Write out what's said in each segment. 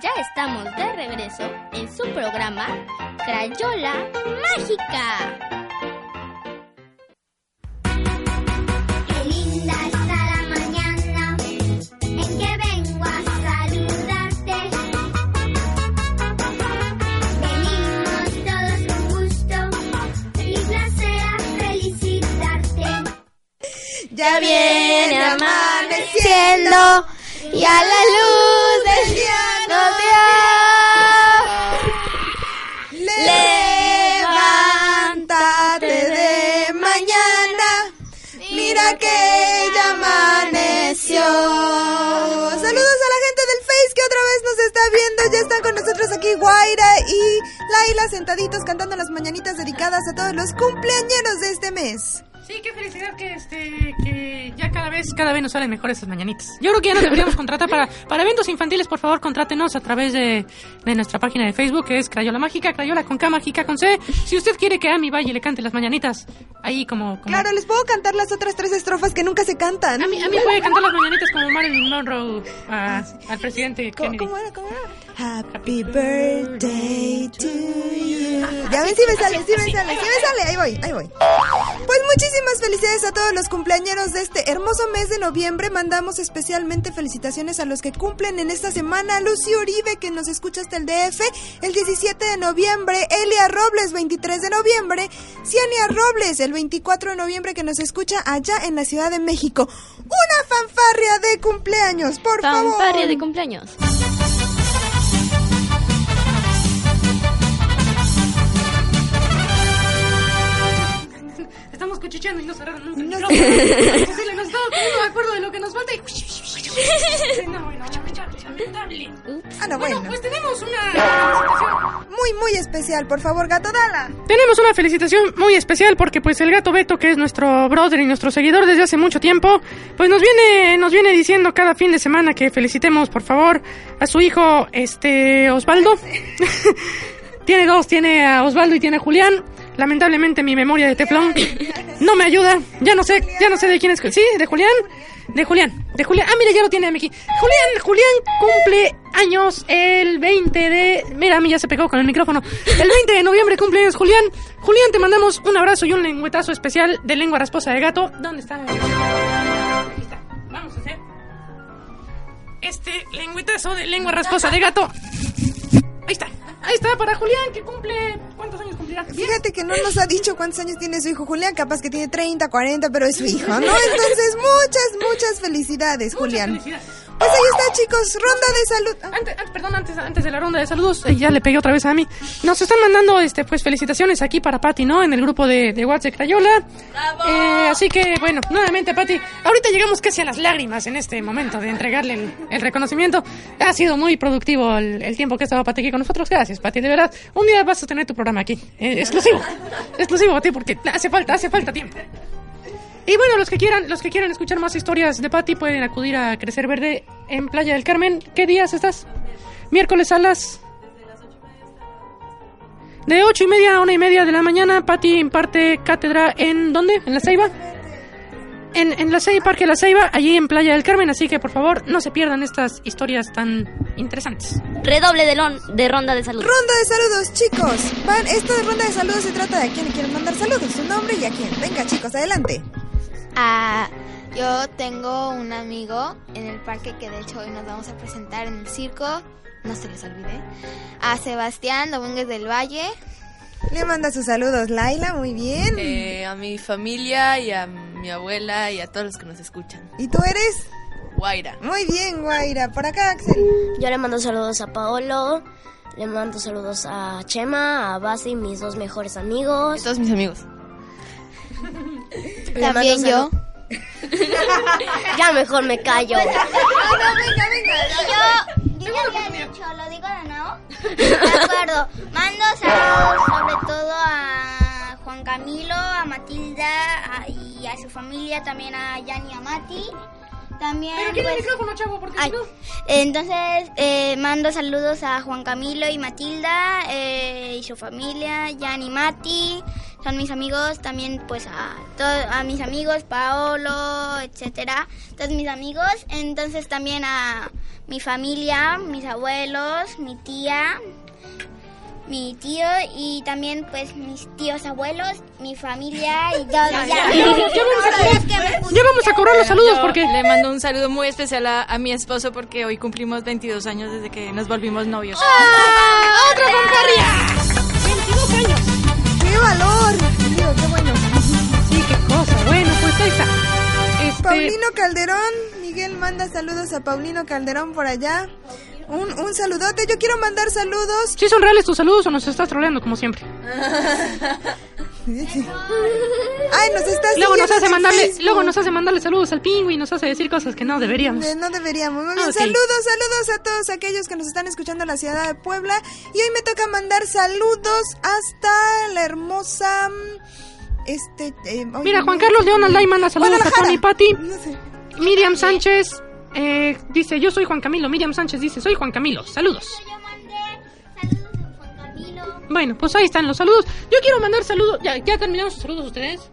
Ya estamos de regreso en su programa Crayola Mágica. Qué linda está la mañana en que vengo a saludarte. Venimos todos con gusto y placer a felicitarte. Ya viene amaneciendo y a la luz del día que ya amaneció. Saludos a la gente del Face que otra vez nos está viendo. Ya están con nosotros aquí Guaira y Laila sentaditos cantando las mañanitas dedicadas a todos los cumpleañeros de este mes. Sí, qué felicidad que este que ya cada vez cada vez nos salen mejores esas mañanitas. Yo creo que ya nos deberíamos contratar para para eventos infantiles, por favor, contrátenos a través de, de nuestra página de Facebook que es Crayola Mágica, Crayola con K, Mágica con C. Si usted quiere que Ami vaya y le cante las mañanitas, ahí como, como- Claro, les puedo cantar las otras tres estrofas que nunca se cantan. A mí, a mí puede cantar las mañanitas como Marilyn Monroe a- al presidente ¿Cómo, Kennedy. cómo era? ¿Cómo era? Happy birthday to. Ya ven si me sale, si me sale, si me sale. Ahí voy, ahí voy. Pues muchísimas felicidades a todos los cumpleañeros de este hermoso mes de noviembre. Mandamos especialmente felicitaciones a los que cumplen en esta semana. Lucy Uribe, que nos escucha hasta el DF, el 17 de noviembre. Elia Robles, 23 de noviembre. Ciania Robles, el 24 de noviembre, que nos escucha allá en la Ciudad de México. Una fanfarria de cumpleaños, por favor. Fanfarria de cumpleaños. Cuchicheando y no cerraron nunca No micrófono. Es posible, nos estamos poniendo de acuerdo de lo que nos falta y... No, bueno, lamentable. Ah, no, Bueno, bueno. pues tenemos una felicitación. Muy, muy especial, por favor, gato Dala. Tenemos una felicitación muy especial porque pues el gato Beto, que es nuestro brother y nuestro seguidor desde hace mucho tiempo, pues nos viene, nos viene diciendo cada fin de semana que felicitemos por favor a su hijo, este, Osvaldo. tiene dos, tiene a Osvaldo y tiene a Julián. Lamentablemente mi memoria de teflón no me ayuda. Ya no sé, ya no sé de quién es. Sí, de Julián. De Julián. De Julián. Ah, mira, ya lo tiene aquí. Julián, Julián cumple años el 20 de... Mira, a mí ya se pegó con el micrófono. El 20 de noviembre cumple años Julián. Julián, te mandamos un abrazo y un lengüetazo especial de lengua rasposa de gato. ¿Dónde está? Ahí está. Vamos a hacer este lengüetazo de lengua rasposa de gato. Ahí está. Ahí está para Julián, que cumple... Fíjate que no nos ha dicho cuántos años tiene su hijo Julián, capaz que tiene 30, 40, pero es su hijo, ¿no? Entonces, muchas, muchas felicidades, Julián. Felicidades. Pues ahí está, chicos, ronda de salud. Ah, Antes, antes- perdón, antes, antes de la ronda de saludos, eh, ya le pegué otra vez a mí. Nos están mandando, este, pues, felicitaciones aquí para Patti, ¿no? En el grupo de, de WhatsApp Crayola. Eh, así que, bueno, nuevamente, Patti, ahorita llegamos casi a las lágrimas en este momento de entregarle el, el reconocimiento. Ha sido muy productivo el, el tiempo que ha estado Patti aquí con nosotros. Gracias, Patti, de verdad. Un día vas a tener tu programa aquí, eh, exclusivo. exclusivo a ti, porque hace falta, hace falta tiempo. Y bueno, los que quieran, los que quieran escuchar más historias de Patty pueden acudir a Crecer Verde en Playa del Carmen. ¿Qué días estás? Miércoles a las de ocho y media a una y media de la mañana. Patty imparte cátedra en ¿dónde? En la Ceiba. En, en la Ceiba, Parque La Ceiba, allí en Playa del Carmen. Así que por favor no se pierdan estas historias tan interesantes. Redoble de, lon- de ronda de salud. Ronda de saludos, chicos. Van, esta ronda de saludos se trata de a quién le quieren mandar saludos, su nombre y a quién. Venga, chicos, adelante. Ah, yo tengo un amigo en el parque que de hecho hoy nos vamos a presentar en el circo. No se les olvide. A Sebastián Domínguez del Valle. Le manda sus saludos, Laila, muy bien. Eh, a mi familia y a mi abuela y a todos los que nos escuchan. ¿Y tú eres? Guaira. Muy bien, Guaira. Por acá, Axel. Yo le mando saludos a Paolo, le mando saludos a Chema, a Basi, mis dos mejores Y amigos. todos mis amigos. También yo. ya mejor me callo. Pues, yo, yo ya había dicho, lo digo de nuevo. De acuerdo. Mando saludos sobre todo a Juan Camilo, a Matilda a, y a su familia, también a Yanni y a Mati. También, Pero quiere pues, chavo, porque ay, no. Entonces, eh, mando saludos a Juan Camilo y Matilda eh, y su familia, Yanni y Mati son mis amigos, también pues a todos a mis amigos, Paolo, etcétera, todos mis amigos, entonces también a mi familia, mis abuelos, mi tía, mi tío y también pues mis tíos abuelos, mi familia y todo. Ya, ya, ya vamos a cobrar- ya vamos a cobrar los saludos porque... le mando un saludo muy especial a, a mi esposo porque hoy cumplimos 22 años desde que nos volvimos novios. ¡Ah! ¡Otra fanfarria! 22 años. ¡Qué valor! Qué bueno. Sí, qué cosa. Bueno, pues ahí está. Este, Paulino Calderón, Miguel manda saludos a Paulino Calderón por allá. Un, un saludote, yo quiero mandar saludos. ¿Sí son reales tus saludos o nos estás troleando como siempre? Ay, nos está Luego nos hace mandarle, Facebook. luego nos hace mandarle saludos al pingüi y nos hace decir cosas que no deberíamos. No deberíamos. Muy bien. Saludos, saludos a todos aquellos que nos están escuchando en la ciudad de Puebla. Y hoy me toca mandar saludos hasta la hermosa. mm, Este. eh, oye, Mira, Juan. Carlos León Alday manda saludos a. Tony. No sé. Miriam Sánchez eh, dice, yo soy Juan Camilo. Miriam Sánchez dice, soy Juan Camilo. Saludos. Bueno, pues ahí están los saludos. Yo quiero mandar saludos. ¿Ya, ya terminaron sus saludos ustedes?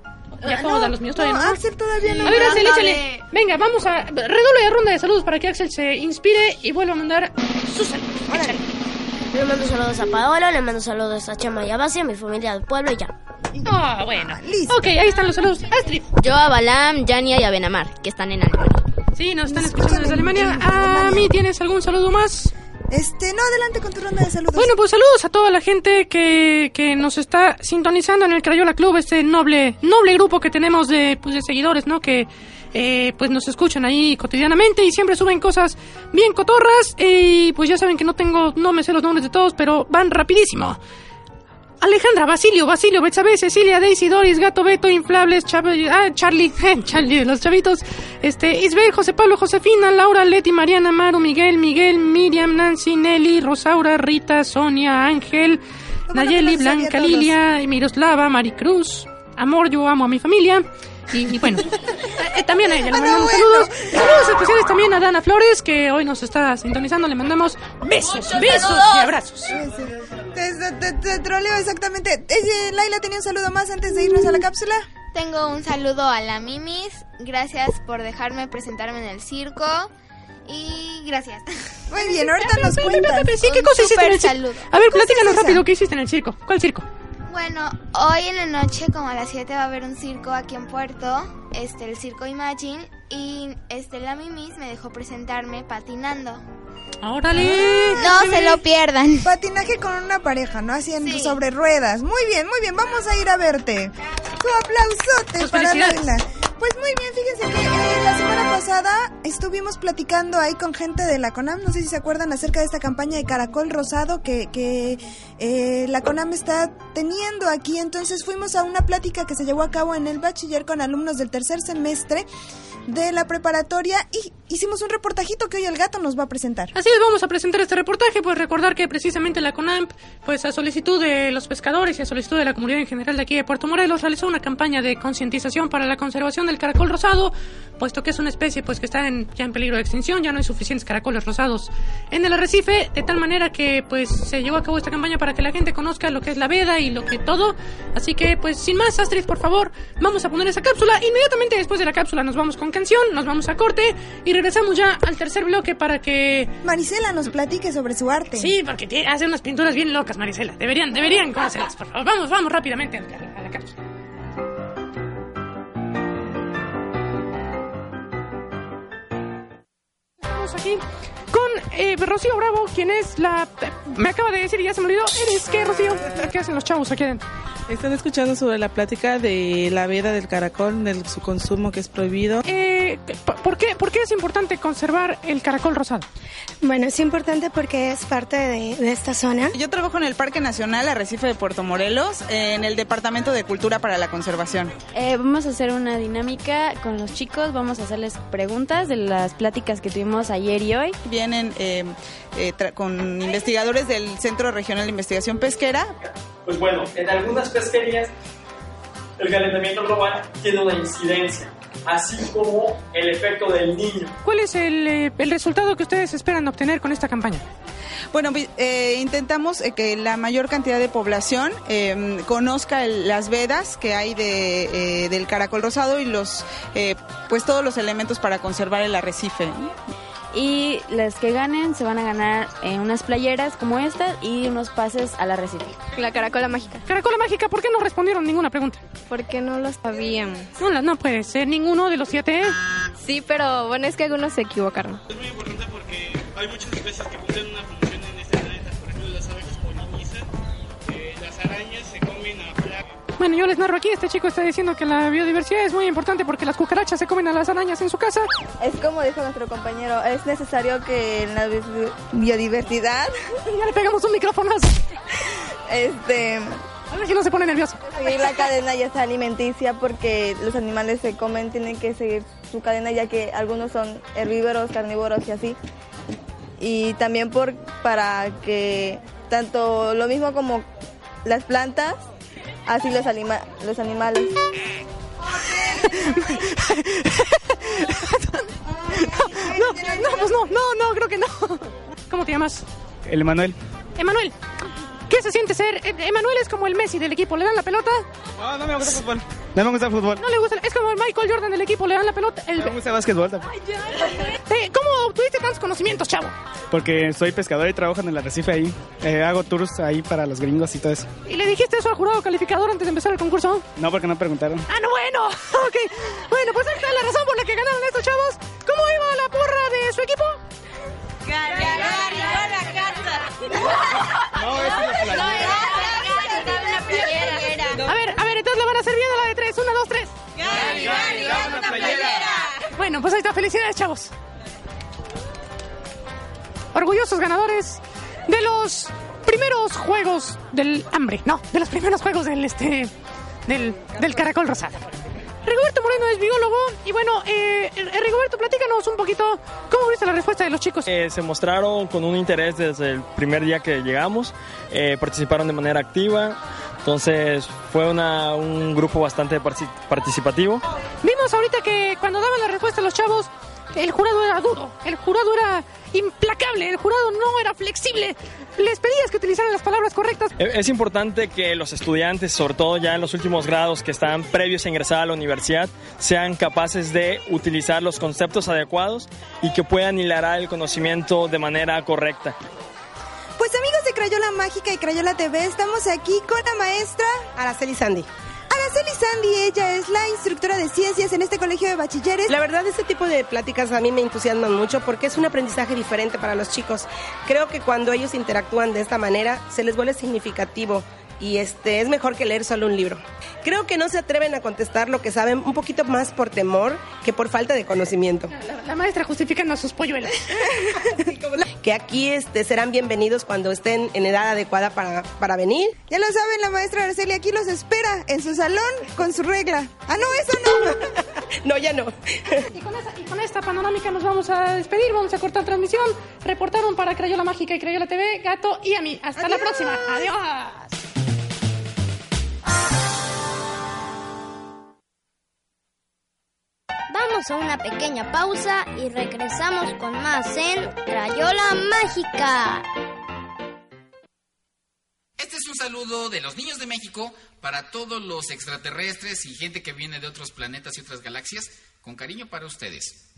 Ya puedo dar los míos todavía, No, ¿no? Axel todavía no. A ver, Axel, échale. Venga, vamos a. Redoble de ronda de saludos para que Axel se inspire y vuelva a mandar sus saludos. Échale. Le mando saludos a Paolo, le mando saludos a Chema y a Basi, a mi familia del pueblo y ya. Ah, bueno. Listo. Ok, ahí están los saludos. Astrid. Yo a Balam, Yania y a Benamar, que están en Alemania. Sí, nos están escuchando desde Alemania. ¿A mí tienes algún saludo más? Este, no, adelante con tu ronda de saludos. Bueno, pues saludos a toda la gente que, que nos está sintonizando en el Crayola Club, este noble noble grupo que tenemos de, pues, de seguidores, ¿no? Que eh, pues nos escuchan ahí cotidianamente y siempre suben cosas bien cotorras y pues ya saben que no tengo, no me sé los nombres de todos, pero van rapidísimo. Alejandra, Basilio, Basilio, Betsabe, Cecilia, Daisy, Doris, Gato, Beto, Inflables, Chab- ah, Charlie, Charlie, los chavitos, este, Isbel, José Pablo, Josefina, Laura, Leti, Mariana, Maru, Miguel, Miguel, Miriam, Nancy, Nelly, Rosaura, Rita, Sonia, Ángel, Bueno, Nayeli, Blanca. Lilia, Miroslava, Maricruz, Amor, yo amo a mi familia. Y, y bueno, eh, también a ella le Ah, mandamos bueno. saludos. Saludos especiales también a Dana Flores, que hoy nos está sintonizando. Le mandamos besos, besos y abrazos. Te, te- te- te troleo exactamente. Eh, Laila tenía un saludo más antes de irnos a la cápsula. Tengo un saludo a la Mimis. Gracias por dejarme presentarme en el circo. Y gracias. Muy bien, ahorita nos cuentas. Sí, ¿qué cosa hiciste en el circo? saludo. A ver, ¿Qué cosa es platícanos rápido, ¿qué hiciste en el circo? ¿Cuál circo? Bueno, hoy en la noche, como a las 7, va a haber un circo aquí en Puerto, este, el Circo Imagine, y este, la Mimis me dejó presentarme patinando. órale. No se lo pierdan. Patinaje con una pareja, ¿no? Así en Sí. sobre ruedas. Muy bien, muy bien. Vamos a ir a verte. Aplausote Pues para felicidades. Pues muy bien, fíjense que eh, la semana pasada estuvimos platicando ahí con gente de la CONAM, no sé si se acuerdan acerca de esta campaña de Caracol Rosado que, que eh, la CONAM está teniendo aquí. Entonces fuimos a una plática que se llevó a cabo en el bachiller con alumnos del tercer semestre de la preparatoria y hicimos un reportajito que hoy el gato nos va a presentar. Así es, vamos a presentar este reportaje, pues recordar que precisamente la CONAMP, pues a solicitud de los pescadores y a solicitud de la comunidad en general de aquí de Puerto Morelos, realizó una campaña de concientización para la conservación del caracol rosado, puesto que es una especie pues que está en, ya en peligro de extinción, ya no hay suficientes caracoles rosados en el arrecife, de tal manera que pues se llevó a cabo esta campaña para que la gente conozca lo que es la veda y lo que todo, así que pues sin más, Astrid, por favor, vamos a poner esa cápsula, inmediatamente después de la cápsula nos vamos con canción, nos vamos a corte y regresamos ya al tercer bloque para que Marisela nos platique sobre su arte. Sí, porque hace unas pinturas bien locas, Marisela. Deberían, deberían conocerlas, por favor. Vamos, vamos rápidamente a la, a la cápsula. Estamos aquí con eh, Rocío Bravo, quien es la... Me acaba de decir y ya se me olvidó. ¿Eres qué, Rocío? ¿Qué hacen los chavos aquí adentro? Están escuchando sobre la plática de la veda del caracol, de su consumo que es prohibido. Eh, ¿por, qué, ¿Por qué es importante conservar el caracol rosado? Bueno, es importante porque es parte de, de esta zona. Yo trabajo en el Parque Nacional Arrecife de Puerto Morelos, en el Departamento de Cultura para la Conservación. Eh, vamos a hacer una dinámica con los chicos, vamos a hacerles preguntas de las pláticas que tuvimos ayer y hoy. Vienen eh, eh, tra- con investigadores del Centro Regional de Investigación Pesquera. Pues bueno, en algunas pesquerías el calentamiento global tiene una incidencia, así como el efecto del niño. ¿Cuál es el, eh, el resultado que ustedes esperan obtener con esta campaña? Bueno, vi- eh, intentamos eh, que la mayor cantidad de población eh, conozca el- las vedas que hay de, eh, del caracol rosado y los, eh, pues todos los elementos para conservar el arrecife. Y las que ganen se van a ganar eh, unas playeras como esta y unos pases al arrecife. La caracola mágica. Caracola mágica, ¿por qué no respondieron ninguna pregunta? Porque no lo sabíamos. No, la- no puede ser ninguno de los siete. Sí, pero bueno, es que algunos se equivocaron. Hay muchas especies que cumplen una Bueno, yo les narro aquí, este chico está diciendo que la biodiversidad es muy importante porque las cucarachas se comen a las arañas en su casa. Es como dijo nuestro compañero, es necesario que la bi- biodiversidad... ya le pegamos un micrófonazo. Este... A ver si no se pone nervioso. Seguir la cadena ya sea alimenticia porque los animales se comen, tienen que seguir su cadena ya que algunos son herbívoros, carnívoros y así. Y también por para que tanto lo mismo como las plantas, así los, anima, los animales. No, no, pues no, no, no, creo que no. ¿Cómo te llamas? El Emanuel. Emanuel. ¿Qué se siente ser? Emanuel es como el Messi del equipo, le dan la pelota. No, no me gusta el fútbol. No me gusta el fútbol. No le gusta, es como el Michael Jordan del equipo, le dan la pelota. El... No me gusta el básquetbol tampoco. Eh, ¿Cómo obtuviste tantos conocimientos, chavo? Porque soy pescador y trabajo en el arrecife ahí. Eh, hago tours ahí para los gringos y todo eso. ¿Y le dijiste eso al jurado calificador antes de empezar el concurso? No, porque no preguntaron. Ah, no, bueno. Ok. Bueno, pues ahí está la razón por la que ganaron estos chavos. ¿Cómo iba pues ahí está. Felicidades, chavos. Orgullosos ganadores de los primeros juegos del hambre. No, de los primeros juegos del este del, del caracol rosado. Rigoberto Moreno es biólogo y bueno, eh, eh, Rigoberto, platícanos un poquito cómo viste la respuesta de los chicos. Eh, se mostraron con un interés desde el primer día que llegamos, eh, participaron de manera activa, entonces fue una- un grupo bastante participativo. Ahorita que cuando daban la respuesta los chavos, el jurado era duro, el jurado era implacable, el jurado no era flexible. Les pedías que utilizaran las palabras correctas. Eh, Es importante que los estudiantes, sobre todo ya en los últimos grados que están previos a ingresar a la universidad, sean capaces de utilizar los conceptos adecuados y que puedan hilar el conocimiento de manera correcta. Pues amigos de Crayola Mágica y Crayola TV, estamos aquí con la maestra Araceli Sandy. Araceli Sandy. Ella es la instructora de ciencias en este colegio de bachilleres. La verdad, este tipo de pláticas a mí me entusiasman mucho porque es un aprendizaje diferente para los chicos. Creo que cuando ellos interactúan de esta manera, se les vuelve significativo y este es mejor que leer solo un libro. Creo que no se atreven a contestar lo que saben un poquito más por temor que por falta de conocimiento. La, la maestra justificando a sus polluelos. Que aquí este, serán bienvenidos cuando estén en edad adecuada para, para venir. Ya lo saben, la maestra Araceli aquí los espera en su salón con su regla. Ah, no, eso no. no, ya no. Y con, esa- y con esta panorámica nos vamos a despedir, vamos a cortar transmisión. Reportaron para Crayola Mágica y Crayola TV, Gato y a mí. Hasta la próxima. Adiós. Vamos a una pequeña pausa y regresamos con más en Crayola Mágica. Este es un saludo de los niños de México para todos los extraterrestres y gente que viene de otros planetas y otras galaxias. Con cariño para ustedes.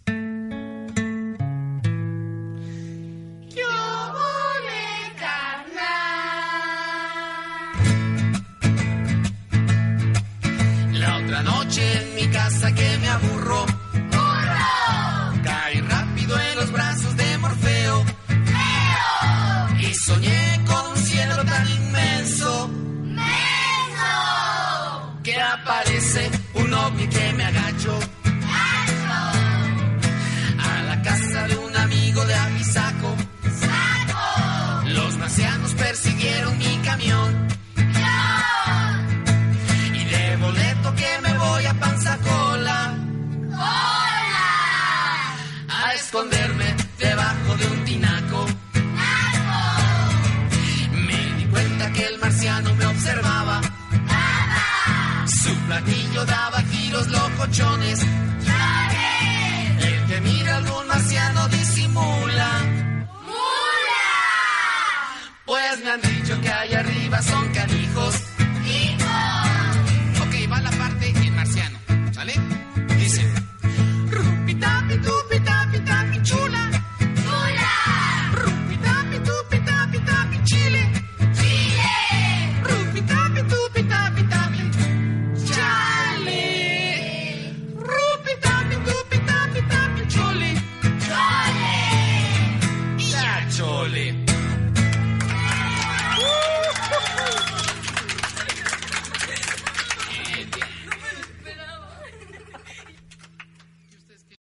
La otra noche en mi casa que me aburro. esconderme debajo de un tinaco. Me di cuenta que el marciano me observaba. Su platillo daba giros locochones.